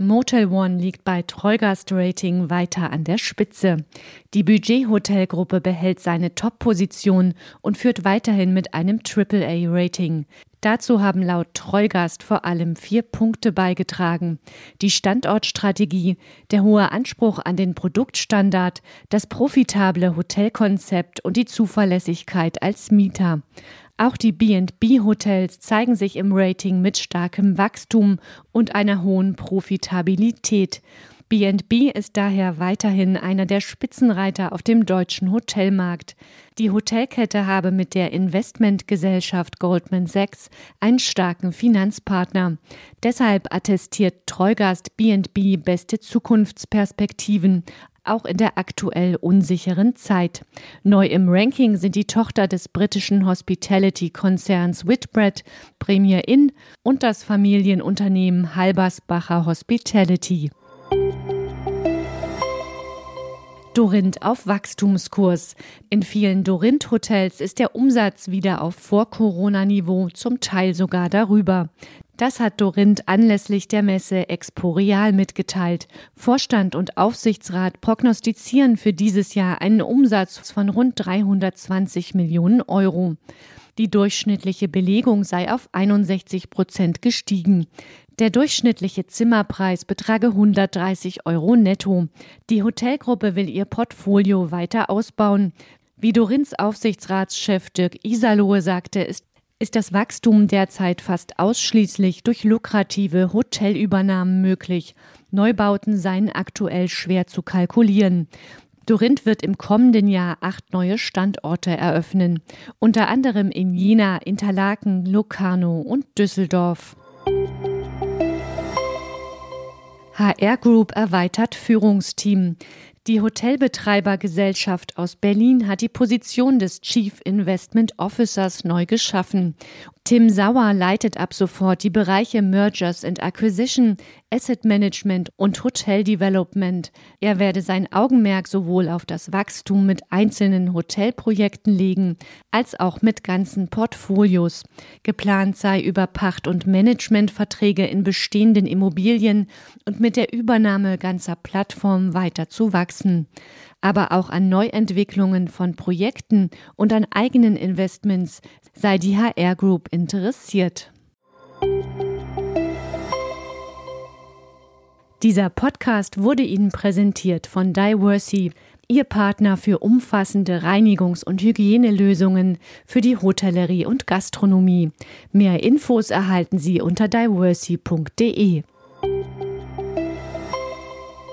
Motel One liegt bei Treugast-Rating weiter an der Spitze. Die Budget-Hotelgruppe behält seine Top-Position und führt weiterhin mit einem AAA-Rating. Dazu haben laut Treugast vor allem vier Punkte beigetragen. Die Standortstrategie, der hohe Anspruch an den Produktstandard, das profitable Hotelkonzept und die Zuverlässigkeit als Mieter. Auch die B&B-Hotels zeigen sich im Rating mit starkem Wachstum und einer hohen Profitabilität. B&B ist daher weiterhin einer der Spitzenreiter auf dem deutschen Hotelmarkt. Die Hotelkette habe mit der Investmentgesellschaft Goldman Sachs einen starken Finanzpartner. Deshalb attestiert Treugast B&B beste Zukunftsperspektiven, auch in der aktuell unsicheren Zeit. Neu im Ranking sind die Tochter des britischen Hospitality-Konzerns Whitbread, Premier Inn und das Familienunternehmen Halbersbacher Hospitality. Dorint auf Wachstumskurs. In vielen Dorint-Hotels ist der Umsatz wieder auf Vor-Corona-Niveau, zum Teil sogar darüber. Das hat Dorint anlässlich der Messe Exporeal mitgeteilt. Vorstand und Aufsichtsrat prognostizieren für dieses Jahr einen Umsatz von rund 320 Millionen Euro. Die durchschnittliche Belegung sei auf 61 Prozent gestiegen. Der durchschnittliche Zimmerpreis betrage 130 Euro netto. Die Hotelgruppe will ihr Portfolio weiter ausbauen. Wie Dorins Aufsichtsratschef Dirk Isalohe sagte, ist ist das Wachstum derzeit fast ausschließlich durch lukrative Hotelübernahmen möglich. Neubauten seien aktuell schwer zu kalkulieren. Dorint wird im kommenden Jahr acht neue Standorte eröffnen, unter anderem in Jena, Interlaken, Locarno und Düsseldorf. HR Group erweitert Führungsteam. Die Hotelbetreibergesellschaft aus Berlin hat die Position des Chief Investment Officers neu geschaffen. Tim Sauer leitet ab sofort die Bereiche Mergers and Acquisition, Asset Management und Hotel Development. Er werde sein Augenmerk sowohl auf das Wachstum mit einzelnen Hotelprojekten legen, als auch mit ganzen Portfolios. Geplant sei über Pacht- und Managementverträge in bestehenden Immobilien und mit der Übernahme ganzer Plattformen weiter zu wachsen aber auch an Neuentwicklungen von Projekten und an eigenen Investments sei die HR Group interessiert. Dieser Podcast wurde Ihnen präsentiert von Diversey, Ihr Partner für umfassende Reinigungs- und Hygienelösungen für die Hotellerie und Gastronomie. Mehr Infos erhalten Sie unter diversey.de.